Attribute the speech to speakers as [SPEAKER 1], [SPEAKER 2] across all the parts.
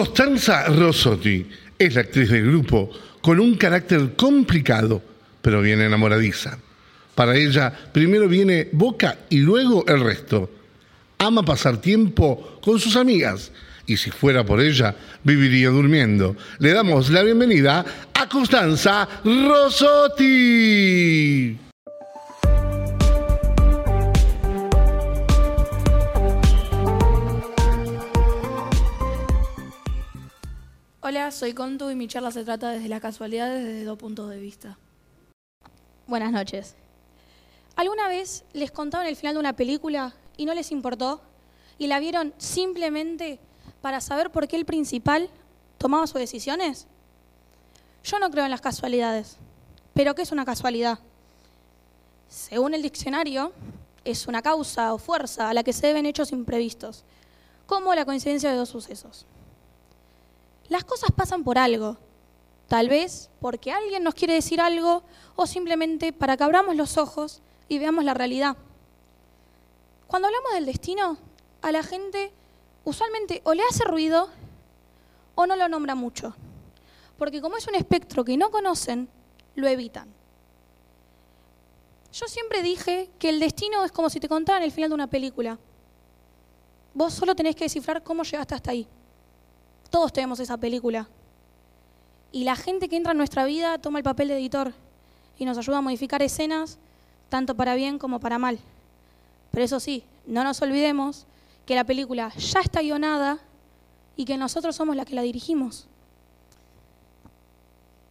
[SPEAKER 1] Costanza Rossotti es la actriz del grupo con un carácter complicado, pero bien enamoradiza. Para ella, primero viene Boca y luego el resto. Ama pasar tiempo con sus amigas y si fuera por ella, viviría durmiendo. Le damos la bienvenida a Costanza Rossotti.
[SPEAKER 2] Hola, soy Contu y mi charla se trata desde las casualidades desde dos puntos de vista.
[SPEAKER 3] Buenas noches. ¿Alguna vez les contaron el final de una película y no les importó? ¿Y la vieron simplemente para saber por qué el principal tomaba sus decisiones? Yo no creo en las casualidades. ¿Pero qué es una casualidad? Según el diccionario, es una causa o fuerza a la que se deben hechos imprevistos, como la coincidencia de dos sucesos. Las cosas pasan por algo, tal vez porque alguien nos quiere decir algo o simplemente para que abramos los ojos y veamos la realidad. Cuando hablamos del destino, a la gente usualmente o le hace ruido o no lo nombra mucho, porque como es un espectro que no conocen, lo evitan. Yo siempre dije que el destino es como si te contaran el final de una película. Vos solo tenés que descifrar cómo llegaste hasta ahí. Todos tenemos esa película. Y la gente que entra en nuestra vida toma el papel de editor y nos ayuda a modificar escenas, tanto para bien como para mal. Pero eso sí, no nos olvidemos que la película ya está guionada y que nosotros somos la que la dirigimos.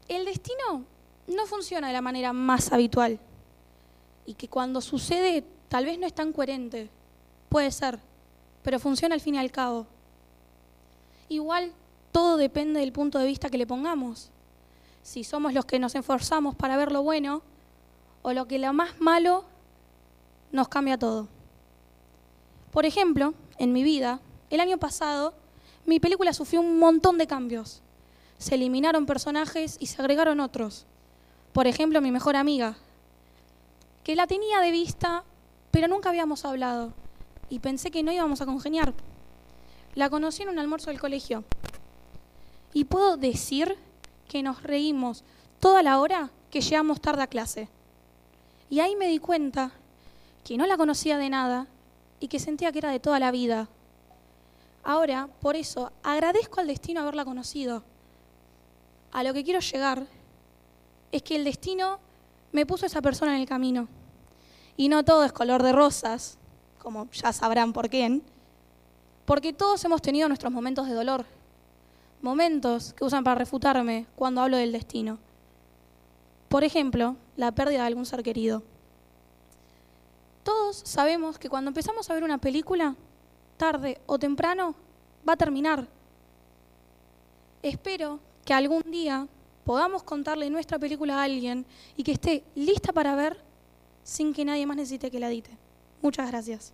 [SPEAKER 3] El destino no funciona de la manera más habitual y que cuando sucede tal vez no es tan coherente, puede ser, pero funciona al fin y al cabo. Igual todo depende del punto de vista que le pongamos. Si somos los que nos esforzamos para ver lo bueno o lo que lo más malo nos cambia todo. Por ejemplo, en mi vida, el año pasado, mi película sufrió un montón de cambios. Se eliminaron personajes y se agregaron otros. Por ejemplo, mi mejor amiga, que la tenía de vista, pero nunca habíamos hablado y pensé que no íbamos a congeniar. La conocí en un almuerzo del colegio. Y puedo decir que nos reímos toda la hora que llegamos tarde a clase. Y ahí me di cuenta que no la conocía de nada y que sentía que era de toda la vida. Ahora, por eso, agradezco al destino haberla conocido. A lo que quiero llegar es que el destino me puso esa persona en el camino. Y no todo es color de rosas, como ya sabrán por qué porque todos hemos tenido nuestros momentos de dolor, momentos que usan para refutarme cuando hablo del destino. Por ejemplo, la pérdida de algún ser querido. Todos sabemos que cuando empezamos a ver una película, tarde o temprano, va a terminar. Espero que algún día podamos contarle nuestra película a alguien y que esté lista para ver sin que nadie más necesite que la edite. Muchas gracias.